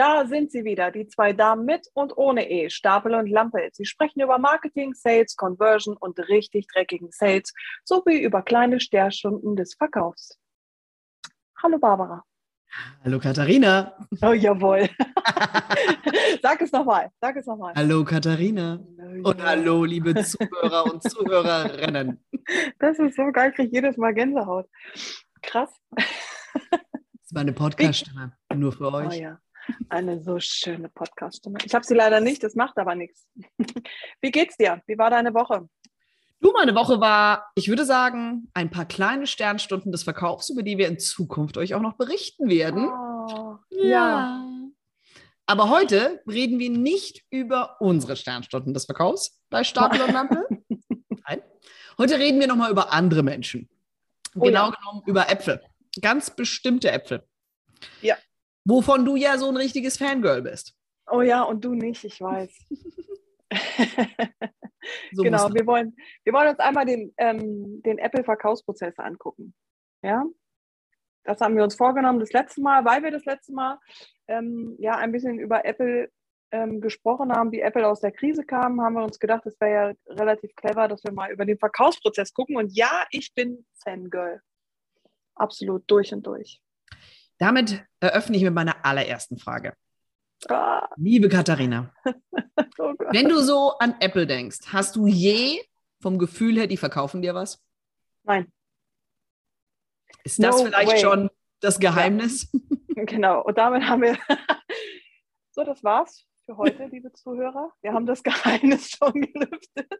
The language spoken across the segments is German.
Da sind sie wieder, die zwei Damen mit und ohne E, Stapel und Lampe. Sie sprechen über Marketing, Sales, Conversion und richtig dreckigen Sales sowie über kleine Sterstunden des Verkaufs. Hallo Barbara. Hallo Katharina. Oh jawohl. sag es nochmal. Sag es nochmal. Hallo Katharina. Und hallo liebe Zuhörer und Zuhörerinnen. Das ist so geil, ich kriege jedes Mal Gänsehaut. Krass. Das ist meine Podcast-Stimme. Nur für euch. Oh ja. Eine so schöne Podcast-Stimme. Ich habe sie leider nicht, das macht aber nichts. Wie geht's dir? Wie war deine Woche? Du, meine Woche war, ich würde sagen, ein paar kleine Sternstunden des Verkaufs, über die wir in Zukunft euch auch noch berichten werden. Oh, ja. ja. Aber heute reden wir nicht über unsere Sternstunden des Verkaufs bei Stapel und Lampe. Nein. Heute reden wir nochmal über andere Menschen. Oh genau ja. genommen über Äpfel. Ganz bestimmte Äpfel. Ja. Wovon du ja so ein richtiges Fangirl bist. Oh ja, und du nicht, ich weiß. So genau, wir wollen, wir wollen uns einmal den, ähm, den Apple-Verkaufsprozess angucken. Ja, das haben wir uns vorgenommen das letzte Mal, weil wir das letzte Mal ähm, ja ein bisschen über Apple ähm, gesprochen haben, wie Apple aus der Krise kam, haben wir uns gedacht, es wäre ja relativ clever, dass wir mal über den Verkaufsprozess gucken. Und ja, ich bin Fangirl. Absolut durch und durch. Damit eröffne ich mit meiner allerersten Frage. Ah, Liebe Katharina, oh wenn du so an Apple denkst, hast du je vom Gefühl her, die verkaufen dir was? Nein, Ist das No vielleicht way. schon das Geheimnis? genau. Und damit haben wir. so, das war's für heute, liebe Zuhörer. Wir haben das Geheimnis schon gelüftet.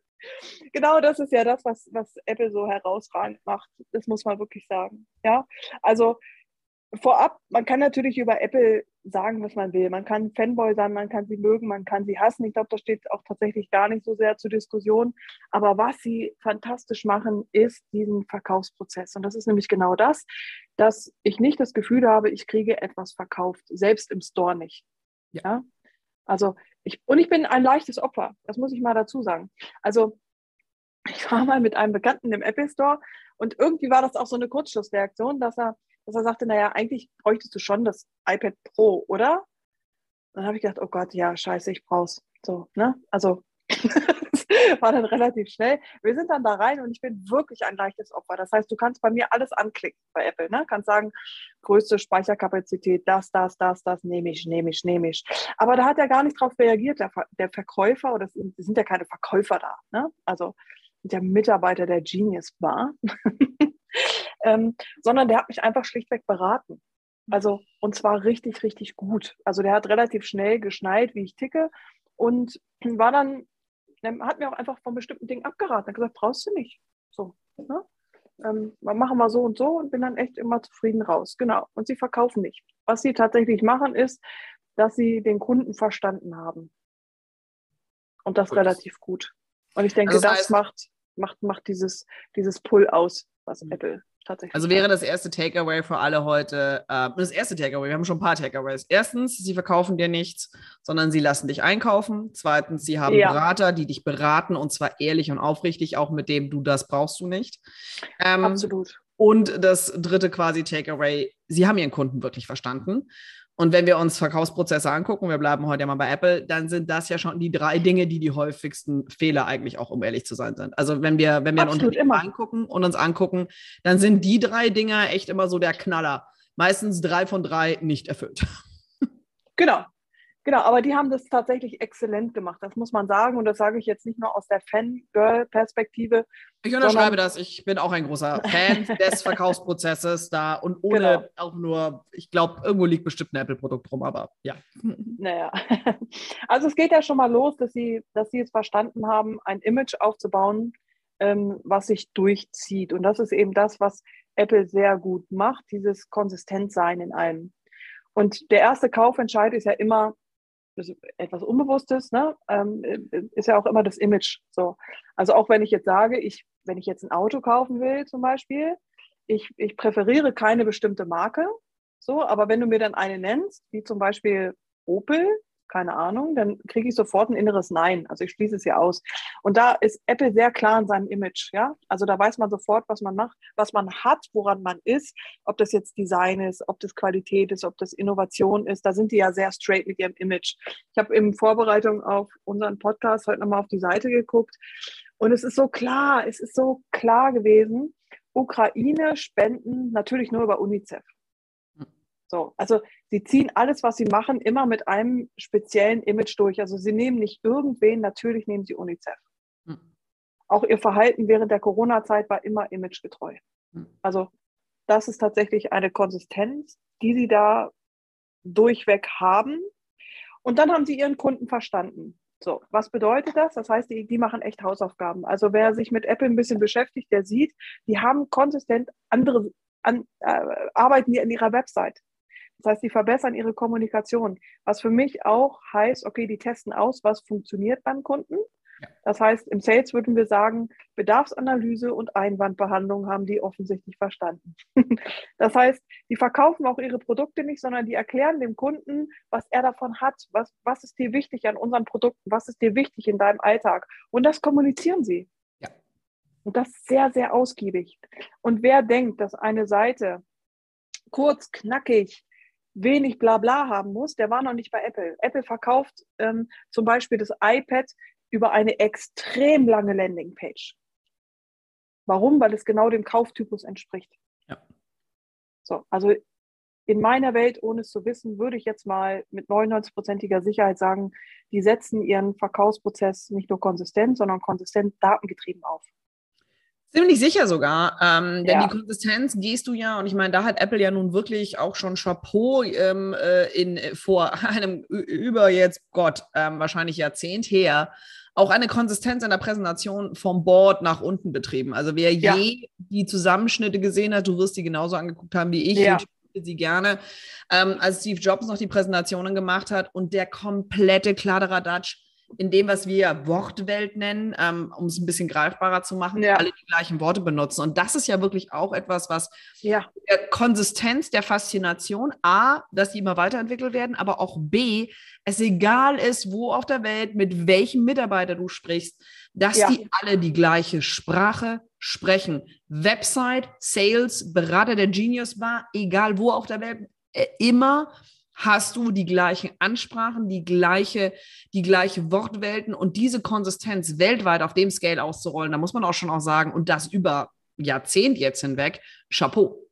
Genau das ist ja das, was, was Apple so herausragend macht. Das muss man wirklich sagen. Ja, also vorab, man kann natürlich über Apple sagen, was man will. Man kann Fanboy sein, man kann sie mögen, man kann sie hassen. Ich glaube, das steht auch tatsächlich gar nicht so sehr zur Diskussion. Aber was sie fantastisch machen, ist diesen Verkaufsprozess. Und das ist nämlich genau das, dass ich nicht das Gefühl habe, ich kriege etwas verkauft, selbst im Store nicht. Ja. Ja. Also ich, und ich bin ein leichtes Opfer, das muss ich mal dazu sagen. Also ich war mal mit einem Bekannten im Apple Store und irgendwie war das auch so eine Kurzschlussreaktion, dass er, dass er sagte, naja, eigentlich bräuchtest du schon das iPad Pro, oder? Dann habe ich gedacht, oh Gott, ja, scheiße, ich brauch's. So, ne? Also war dann relativ schnell. Wir sind dann da rein und ich bin wirklich ein leichtes Opfer. Das heißt, du kannst bei mir alles anklicken bei Apple. Ne? Kannst sagen, größte Speicherkapazität, das, das, das, das, nehme ich, nehme ich, nehme ich. Aber da hat er gar nicht drauf reagiert, der, Ver der Verkäufer, oder es sind, sind ja keine Verkäufer da. Ne? Also der Mitarbeiter der Genius war. ähm, sondern der hat mich einfach schlichtweg beraten. Also, und zwar richtig, richtig gut. Also, der hat relativ schnell geschnallt, wie ich ticke und war dann, der hat mir auch einfach von bestimmten Dingen abgeraten. Er hat gesagt, brauchst du nicht. So, ne? ähm, machen wir so und so und bin dann echt immer zufrieden raus. Genau. Und sie verkaufen nicht. Was sie tatsächlich machen, ist, dass sie den Kunden verstanden haben. Und das Gut. relativ gut. Und ich denke, Also das das, heißt- macht, macht, macht dieses, dieses Pull aus, was Mhm. Apple tatsächlich Also wäre das erste Takeaway für alle heute, äh, das erste Takeaway, wir haben schon ein paar Takeaways. Erstens, sie verkaufen dir nichts, sondern sie lassen dich einkaufen. Zweitens, sie haben Ja. Berater, die dich beraten und zwar ehrlich und aufrichtig, auch mit dem du das brauchst du nicht. Ähm, Absolut. Und das dritte quasi Takeaway, sie haben ihren Kunden wirklich verstanden. Und wenn wir uns Verkaufsprozesse angucken, wir bleiben heute ja mal bei Apple, dann sind das ja schon die drei Dinge, die die häufigsten Fehler eigentlich auch, um ehrlich zu sein, sind. Also wenn wir, wenn wir ein Absolut, Unternehmen immer. angucken und uns angucken, dann sind die drei Dinger echt immer so der Knaller. Meistens drei von drei nicht erfüllt. Genau. Genau, aber die haben das tatsächlich exzellent gemacht, das muss man sagen. Und das sage ich jetzt nicht nur aus der Fangirl-Perspektive. Ich unterschreibe das. Ich bin auch ein großer Fan des Verkaufsprozesses da und ohne Genau. auch nur, ich glaube, irgendwo liegt bestimmt ein Apple-Produkt rum, aber ja. Naja, also es geht ja schon mal los, dass sie, dass sie es verstanden haben, ein Image aufzubauen, ähm, was sich durchzieht. Und das ist eben das, was Apple sehr gut macht, dieses Konsistentsein in allem. Und der erste Kaufentscheid ist ja immer etwas Unbewusstes, ne? ähm, ist ja auch immer das Image. So. Also auch wenn ich jetzt sage, ich, wenn ich jetzt ein Auto kaufen will zum Beispiel, ich, ich präferiere keine bestimmte Marke, so, aber wenn du mir dann eine nennst, wie zum Beispiel Opel, keine Ahnung, dann kriege ich sofort ein inneres Nein. Also ich schließe es ja aus. Und da ist Apple sehr klar in seinem Image, ja. Also da weiß man sofort, was man macht, was man hat, woran man ist, ob das jetzt Design ist, ob das Qualität ist, ob das Innovation ist. Da sind die ja sehr straight mit ihrem Image. Ich habe in Vorbereitung auf unseren Podcast heute nochmal auf die Seite geguckt und es ist so klar, es ist so klar gewesen. Ukraine spenden natürlich nur über UNICEF. So, also sie ziehen alles, was sie machen, immer mit einem speziellen Image durch. Also sie nehmen nicht irgendwen, natürlich nehmen sie UNICEF. Hm. Auch ihr Verhalten während der Corona-Zeit war immer imagegetreu. Hm. Also das ist tatsächlich eine Konsistenz, die sie da durchweg haben. Und dann haben sie ihren Kunden verstanden. So, was bedeutet das? Das heißt, die, die machen echt Hausaufgaben. Also wer sich mit Apple ein bisschen beschäftigt, der sieht, die haben konsistent andere an, äh, arbeiten die an ihrer Website. Das heißt, sie verbessern ihre Kommunikation. Was für mich auch heißt, okay, die testen aus, was funktioniert beim Kunden. Das heißt, im Sales würden wir sagen, Bedarfsanalyse und Einwandbehandlung haben die offensichtlich verstanden. das heißt, die verkaufen auch ihre Produkte nicht, sondern die erklären dem Kunden, was er davon hat, was, was ist dir wichtig an unseren Produkten, was ist dir wichtig in deinem Alltag. Und das kommunizieren sie. Ja. Und das sehr, sehr ausgiebig. Und wer denkt, dass eine Seite kurz, knackig, wenig Blabla haben muss, der war noch nicht bei Apple. Apple verkauft ähm, zum Beispiel das iPad über eine extrem lange Landingpage. Warum? Weil es genau dem Kauftypus entspricht. Ja. So, also in meiner Welt, ohne es zu wissen, würde ich jetzt mal mit 99-prozentiger Sicherheit sagen, die setzen ihren Verkaufsprozess nicht nur konsistent, sondern konsistent datengetrieben auf. Ziemlich sicher sogar, ähm, denn ja. die Konsistenz gehst du ja, und ich meine, da hat Apple ja nun wirklich auch schon Chapeau ähm, äh, in, vor einem über jetzt, Gott, ähm, wahrscheinlich Jahrzehnt her, auch eine Konsistenz in der Präsentation vom Board nach unten betrieben. Also wer ja. je die Zusammenschnitte gesehen hat, du wirst die genauso angeguckt haben wie ich, ja. und sie gerne, ähm, als Steve Jobs noch die Präsentationen gemacht hat und der komplette Kladderadatsch in dem, was wir Wortwelt nennen, ähm, um es ein bisschen greifbarer zu machen, ja. alle die gleichen Worte benutzen. Und das ist ja wirklich auch etwas, was ja. der Konsistenz der Faszination, A, dass die immer weiterentwickelt werden, aber auch B, es egal ist, wo auf der Welt, mit welchem Mitarbeiter du sprichst, dass ja. die alle die gleiche Sprache sprechen. Website, Sales, Berater der Genius Bar, egal wo auf der Welt, äh, immer hast du die gleichen Ansprachen, die gleiche, die gleiche Wortwelten und diese Konsistenz weltweit auf dem Scale auszurollen, da muss man auch schon auch sagen, und das über Jahrzehnt jetzt hinweg, Chapeau.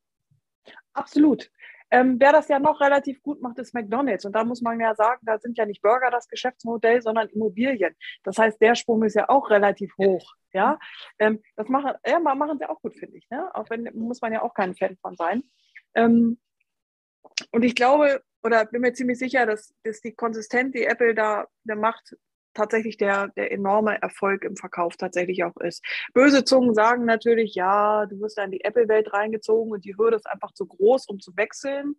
Absolut. Ähm, wer das ja noch relativ gut macht, ist McDonalds. Und da muss man ja sagen, da sind ja nicht Burger das Geschäftsmodell, sondern Immobilien. Das heißt, der Sprung ist ja auch relativ hoch. Ja, ähm, das machen, ja, machen sie auch gut, finde ich. Ne? Auch wenn muss man ja auch kein Fan von sein. Ähm, und ich glaube, oder bin mir ziemlich sicher, dass, dass die Konsistenz, die Apple da, da macht, tatsächlich der, der enorme Erfolg im Verkauf tatsächlich auch ist. Böse Zungen sagen natürlich, ja, du wirst da in die Apple-Welt reingezogen und die Hürde ist einfach zu groß, um zu wechseln.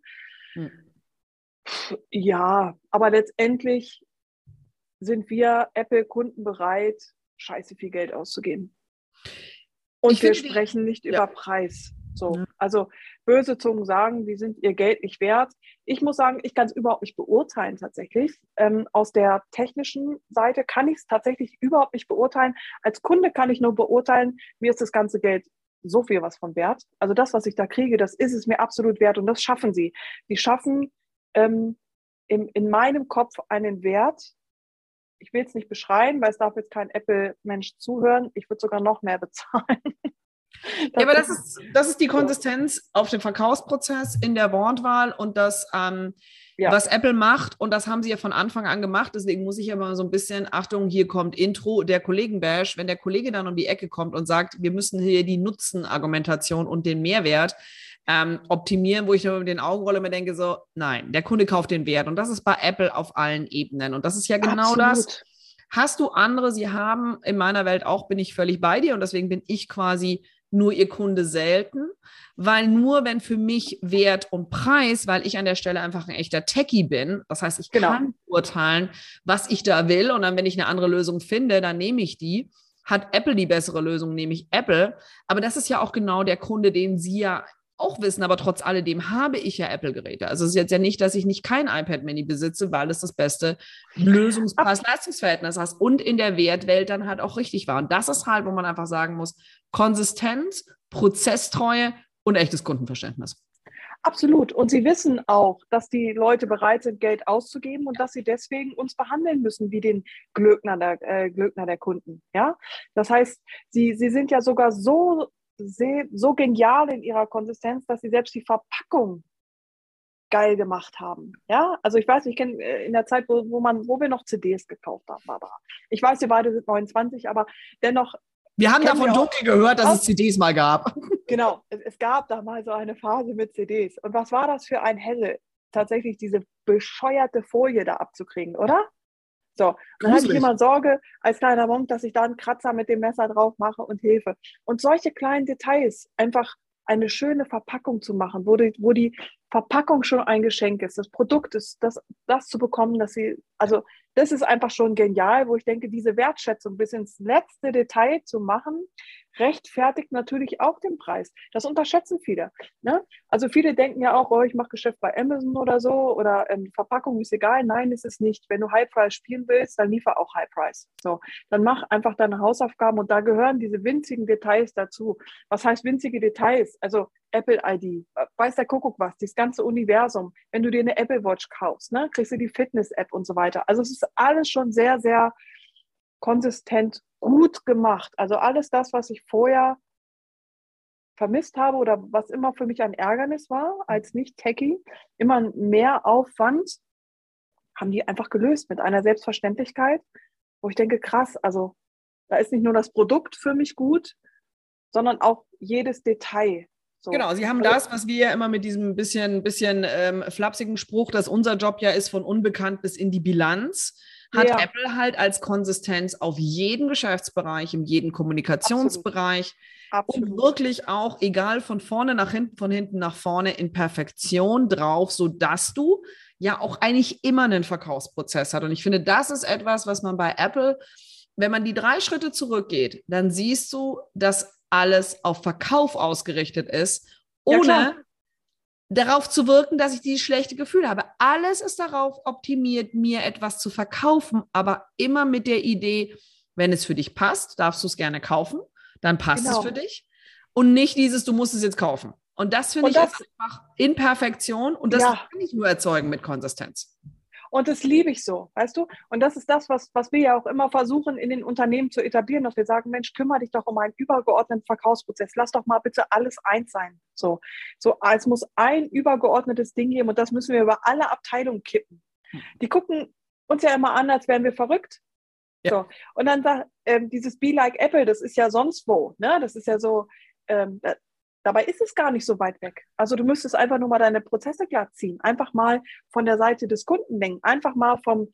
Hm. Ja, aber letztendlich sind wir Apple-Kunden bereit, scheiße viel Geld auszugeben. Und ich wir sprechen nicht ja. über Preis. So, ja. also böse Zungen sagen, die sind ihr Geld nicht wert. Ich muss sagen, ich kann es überhaupt nicht beurteilen tatsächlich. Ähm, aus der technischen Seite kann ich es tatsächlich überhaupt nicht beurteilen. Als Kunde kann ich nur beurteilen, mir ist das ganze Geld so viel was von wert. Also das, was ich da kriege, das ist es mir absolut wert und das schaffen sie. Die schaffen ähm, in, in meinem Kopf einen Wert. Ich will es nicht beschreiben, weil es darf jetzt kein Apple-Mensch zuhören. Ich würde sogar noch mehr bezahlen. ja, aber das ist, das ist die Konsistenz auf dem Verkaufsprozess in der Wortwahl und das, ähm, ja. was Apple macht. Und das haben sie ja von Anfang an gemacht. Deswegen muss ich aber so ein bisschen, Achtung, hier kommt Intro der Kollegen-Bash. Wenn der Kollege dann um die Ecke kommt und sagt, wir müssen hier die Nutzenargumentation und den Mehrwert ähm, optimieren, wo ich nur mit den Augen rolle und mir denke, so, nein, der Kunde kauft den Wert. Und das ist bei Apple auf allen Ebenen. Und das ist ja genau Absolut. das. Hast du andere, sie haben in meiner Welt auch, bin ich völlig bei dir und deswegen bin ich quasi nur ihr Kunde selten, weil nur wenn für mich Wert und Preis, weil ich an der Stelle einfach ein echter Techie bin, das heißt, ich genau. kann urteilen, was ich da will und dann, wenn ich eine andere Lösung finde, dann nehme ich die. Hat Apple die bessere Lösung, nehme ich Apple. Aber das ist ja auch genau der Kunde, den sie ja auch wissen, aber trotz alledem habe ich ja Apple-Geräte. Also es ist jetzt ja nicht, dass ich nicht kein iPad Mini besitze, weil es das beste Lösungspreis-Leistungsverhältnis hat und in der Wertwelt dann halt auch richtig war. Und das ist halt, wo man einfach sagen muss, Konsistenz, Prozesstreue und echtes Kundenverständnis. Absolut. Und sie wissen auch, dass die Leute bereit sind, Geld auszugeben und dass sie deswegen uns behandeln müssen wie den Glöckner der, äh, Glöckner der Kunden. Ja, das heißt, sie, sie sind ja sogar so, so genial in ihrer Konsistenz, dass sie selbst die Verpackung geil gemacht haben. Ja, also ich weiß, ich kenne äh, in der Zeit, wo, wo man, wo wir noch CDs gekauft haben, Barbara. Ich weiß, wir beide sind 29, aber dennoch wir haben davon dunkel gehört, dass es CDs mal gab. Genau, es, es, gab da mal so eine Phase mit CDs. Und was war das für ein Helle, tatsächlich diese bescheuerte Folie da abzukriegen, oder? So, und dann hatte ich immer Sorge als kleiner Monk, dass ich da einen Kratzer mit dem Messer drauf mache und Hilfe. Und solche kleinen Details, einfach eine schöne Verpackung zu machen, wo die, wo die Verpackung schon ein Geschenk ist, das Produkt ist, das, das zu bekommen, dass sie, also das ist einfach schon genial, wo ich denke, diese Wertschätzung bis ins letzte Detail zu machen, rechtfertigt natürlich auch den Preis. Das unterschätzen viele. Ne? Also viele denken ja auch, oh, ich mache Geschäft bei Amazon oder so oder ähm, Verpackung ist egal. Nein, ist es nicht. Wenn du High Price spielen willst, dann liefer auch High Price. So, dann mach einfach deine Hausaufgaben und da gehören diese winzigen Details dazu. Was heißt winzige Details? Also Apple ID, weiß der Kuckuck was, das ganze Universum. Wenn du dir eine Apple Watch kaufst, ne, kriegst du die Fitness-App und so weiter. Also es ist alles schon sehr, sehr konsistent gut gemacht. Also alles das, was ich vorher vermisst habe oder was immer für mich ein Ärgernis war als Nicht-Techie, immer mehr Aufwand, haben die einfach gelöst mit einer Selbstverständlichkeit, wo ich denke, krass, also da ist nicht nur das Produkt für mich gut, sondern auch jedes Detail. So. Genau, sie haben also, das, was wir ja immer mit diesem bisschen, bisschen ähm, flapsigen Spruch, dass unser Job ja ist, von unbekannt bis in die Bilanz, hat ja. Apple halt als Konsistenz auf jeden Geschäftsbereich, in jeden Kommunikationsbereich Absolut. Absolut. und wirklich auch, egal von vorne nach hinten, von hinten nach vorne, in Perfektion drauf, sodass du ja auch eigentlich immer einen Verkaufsprozess hast. Und ich finde, das ist etwas, was man bei Apple, wenn man die drei Schritte zurückgeht, dann siehst du, dass alles auf Verkauf ausgerichtet ist, ohne ja, darauf zu wirken, dass ich dieses schlechte Gefühl habe. Alles ist darauf optimiert, mir etwas zu verkaufen, aber immer mit der Idee, wenn es für dich passt, darfst du es gerne kaufen, dann passt genau. es für dich. Und nicht dieses, du musst es jetzt kaufen. Und das finde ich das, einfach in Perfektion und das ja. kann ich nur erzeugen mit Konsistenz. Und das liebe ich so, weißt du? Und das ist das, was, was wir ja auch immer versuchen, in den Unternehmen zu etablieren, dass wir sagen, Mensch, kümmere dich doch um einen übergeordneten Verkaufsprozess. Lass doch mal bitte alles eins sein. So, so es muss ein übergeordnetes Ding geben und das müssen wir über alle Abteilungen kippen. Die gucken uns ja immer an, als wären wir verrückt. Ja. So. Und dann sagt, ähm, dieses Be Like Apple, das ist ja sonst wo. Ne? Das ist ja so, ähm, Dabei ist es gar nicht so weit weg. Also du müsstest einfach nur mal deine Prozesse glatt ziehen. Einfach mal von der Seite des Kunden denken. Einfach mal vom,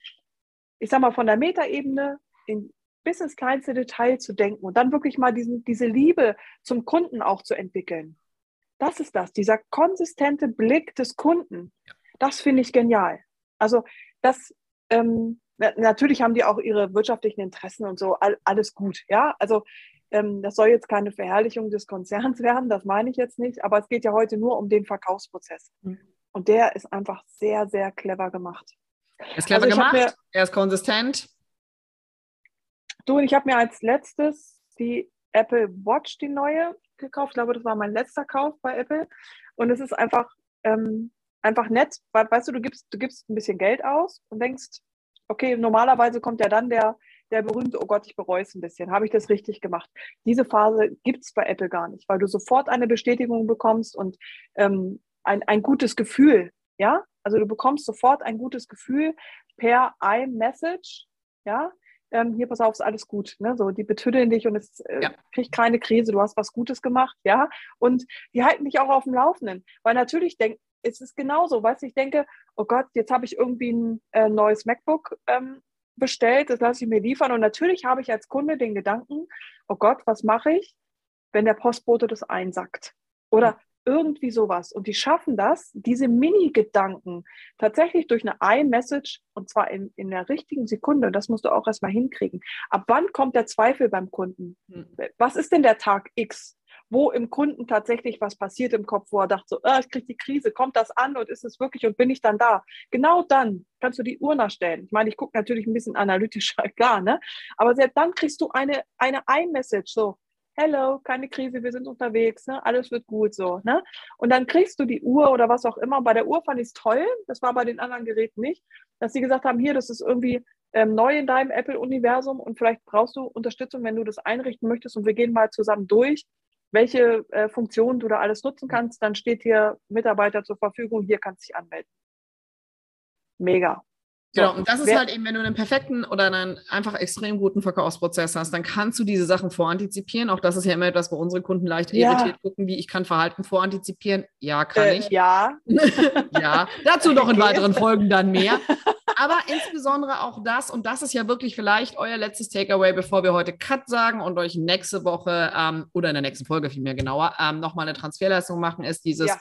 ich sag mal, von der Metaebene in, bis ins kleinste Detail zu denken und dann wirklich mal diesen, diese Liebe zum Kunden auch zu entwickeln. Das ist das, dieser konsistente Blick des Kunden. Das finde ich genial. Also das, ähm, natürlich haben die auch ihre wirtschaftlichen Interessen und so, all, alles gut. Ja, also ähm, das soll jetzt keine Verherrlichung des Konzerns werden, das meine ich jetzt nicht, aber es geht ja heute nur um den Verkaufsprozess. Mhm. Und der ist einfach sehr, sehr clever gemacht. Er ist clever also gemacht, mir, er ist konsistent. Du, und ich habe mir als letztes die Apple Watch, die neue, gekauft. Ich glaube, das war mein letzter Kauf bei Apple. Und es ist einfach, ähm, einfach nett, weil, weißt du, du gibst, du gibst ein bisschen Geld aus und denkst, okay, normalerweise kommt ja dann der, der berühmte, oh Gott, ich bereue es ein bisschen, habe ich das richtig gemacht? Diese Phase gibt es bei Apple gar nicht, weil du sofort eine Bestätigung bekommst und ähm, ein, ein gutes Gefühl, ja? Also du bekommst sofort ein gutes Gefühl per iMessage, ja? Ähm, hier, pass auf, ist alles gut. Ne? So, die betüddeln dich und es äh, ja. kriegt keine Krise, du hast was Gutes gemacht, ja. Und die halten dich auch auf dem Laufenden. Weil natürlich denk, es ist genauso, weißt du, ich denke, oh Gott, jetzt habe ich irgendwie ein äh, neues MacBook ähm, bestellt, das lasse ich mir liefern. Und natürlich habe ich als Kunde den Gedanken, oh Gott, was mache ich, wenn der Postbote das einsackt? Oder irgendwie sowas. Und die schaffen das, diese Mini-Gedanken tatsächlich durch eine iMessage und zwar in, in der richtigen Sekunde. Das musst du auch erstmal hinkriegen. Ab wann kommt der Zweifel beim Kunden? Hm. Was ist denn der Tag X? Wo im Kunden tatsächlich was passiert im Kopf, wo er dachte, so, ah, ich kriege die Krise, kommt das an und ist es wirklich und bin ich dann da? Genau dann kannst du die Uhr nachstellen. Ich meine, ich gucke natürlich ein bisschen analytischer, klar, ne? Aber selbst dann kriegst du eine, eine iMessage, so, hello, keine Krise, wir sind unterwegs, ne? alles wird gut so. Ne? Und dann kriegst du die Uhr oder was auch immer. Bei der Uhr fand ich es toll, das war bei den anderen Geräten nicht, dass sie gesagt haben, hier, das ist irgendwie ähm, neu in deinem Apple-Universum und vielleicht brauchst du Unterstützung, wenn du das einrichten möchtest und wir gehen mal zusammen durch, welche äh, Funktionen du da alles nutzen kannst. Dann steht hier Mitarbeiter zur Verfügung, hier kannst du dich anmelden. Mega. Genau, und das ist halt eben, wenn du einen perfekten oder einen einfach extrem guten Verkaufsprozess hast, dann kannst du diese Sachen vorantizipieren. Auch das ist ja immer etwas, wo unsere Kunden leicht ja. irritiert gucken, wie ich kann Verhalten vorantizipieren. Ja, kann äh, ich. Ja. ja, dazu noch in weiteren Folgen dann mehr. Aber insbesondere auch das, und das ist ja wirklich vielleicht euer letztes Takeaway, bevor wir heute Cut sagen und euch nächste Woche ähm, oder in der nächsten Folge vielmehr genauer ähm, nochmal eine Transferleistung machen, ist dieses, ja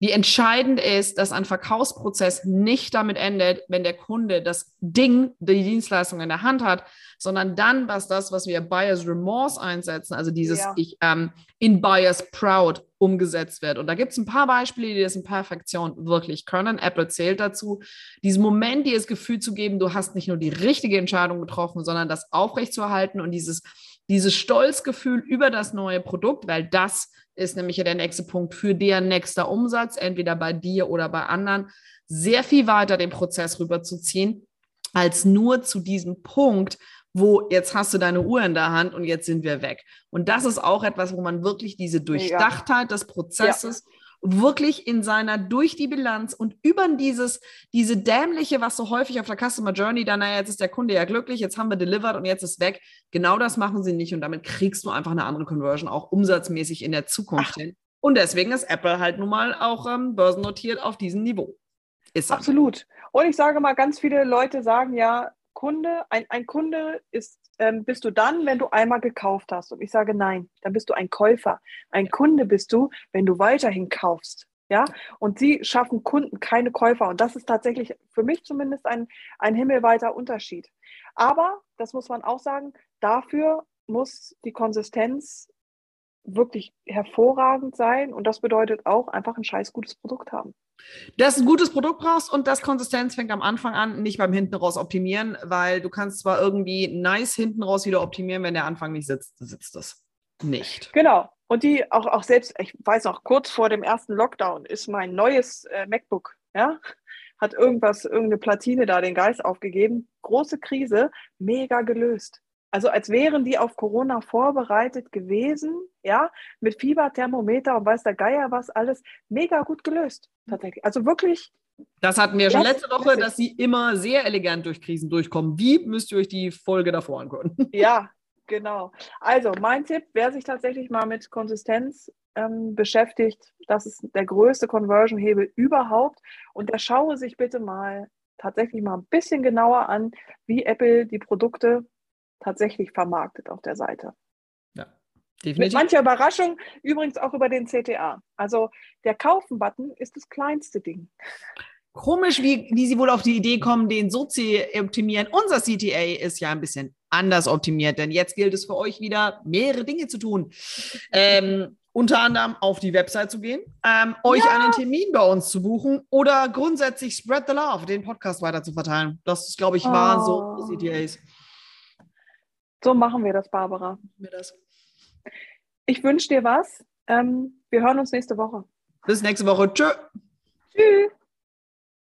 wie entscheidend ist, dass ein Verkaufsprozess nicht damit endet, wenn der Kunde das Ding, die Dienstleistung in der Hand hat, sondern dann, was das, was wir Buyers Remorse einsetzen, also dieses ja. ich, ähm, in Buyers Proud umgesetzt wird. Und da gibt es ein paar Beispiele, die das in Perfektion wirklich können. Apple zählt dazu, diesen Moment, dir das Gefühl zu geben, du hast nicht nur die richtige Entscheidung getroffen, sondern das aufrechtzuerhalten und dieses, dieses Stolzgefühl über das neue Produkt, weil das ist nämlich ja der nächste Punkt für deren nächster Umsatz, entweder bei dir oder bei anderen, sehr viel weiter den Prozess rüberzuziehen, als nur zu diesem Punkt, wo jetzt hast du deine Uhr in der Hand und jetzt sind wir weg. Und das ist auch etwas, wo man wirklich diese Durchdachtheit des Prozesses ja wirklich in seiner durch die Bilanz und über dieses, diese dämliche, was so häufig auf der Customer Journey, dann, naja, jetzt ist der Kunde ja glücklich, jetzt haben wir delivered und jetzt ist weg. Genau das machen sie nicht und damit kriegst du einfach eine andere Conversion, auch umsatzmäßig in der Zukunft Ach. hin. Und deswegen ist Apple halt nun mal auch ähm, börsennotiert auf diesem Niveau. Ist Absolut. Und ich sage mal, ganz viele Leute sagen ja, Kunde, ein, ein Kunde ist, ähm, bist du dann, wenn du einmal gekauft hast. Und ich sage nein, dann bist du ein Käufer. Ein Kunde bist du, wenn du weiterhin kaufst. Ja, und sie schaffen Kunden, keine Käufer. Und das ist tatsächlich für mich zumindest ein, ein himmelweiter Unterschied. Aber, das muss man auch sagen, dafür muss die Konsistenz wirklich hervorragend sein. Und das bedeutet auch einfach ein scheiß gutes Produkt haben. Dass ein gutes Produkt brauchst und das Konsistenz fängt am Anfang an, nicht beim hinten raus optimieren, weil du kannst zwar irgendwie nice hinten raus wieder optimieren, wenn der Anfang nicht sitzt, sitzt es nicht. Genau. Und die auch, auch selbst, ich weiß noch, kurz vor dem ersten Lockdown ist mein neues äh, MacBook, ja, hat irgendwas, irgendeine Platine da den Geist aufgegeben. Große Krise, mega gelöst. Also als wären die auf Corona vorbereitet gewesen, ja, mit Fieberthermometer und weiß der Geier was alles, mega gut gelöst, tatsächlich. Also wirklich. Das hatten wir schon letzte Woche, dass sie immer sehr elegant durch Krisen durchkommen. Wie müsst ihr euch die Folge davor angucken? Ja, genau. Also mein Tipp, wer sich tatsächlich mal mit Konsistenz ähm, beschäftigt, das ist der größte Conversion-Hebel überhaupt. Und der schaue sich bitte mal tatsächlich mal ein bisschen genauer an, wie Apple die Produkte tatsächlich vermarktet auf der Seite. Ja, definitiv. Mit mancher Überraschung übrigens auch über den CTA. Also der Kaufen-Button ist das kleinste Ding. Komisch, wie, wie sie wohl auf die Idee kommen, den so zu optimieren. Unser CTA ist ja ein bisschen anders optimiert, denn jetzt gilt es für euch wieder, mehrere Dinge zu tun. Ähm, unter anderem auf die Website zu gehen, ähm, euch ja. einen Termin bei uns zu buchen oder grundsätzlich Spread the Love, den Podcast weiter zu verteilen. Das, glaube ich, war oh. so CTAs. So machen wir das, Barbara. Ich wünsche dir was. Ähm, wir hören uns nächste Woche. Bis nächste Woche. Tschö. Tschüss.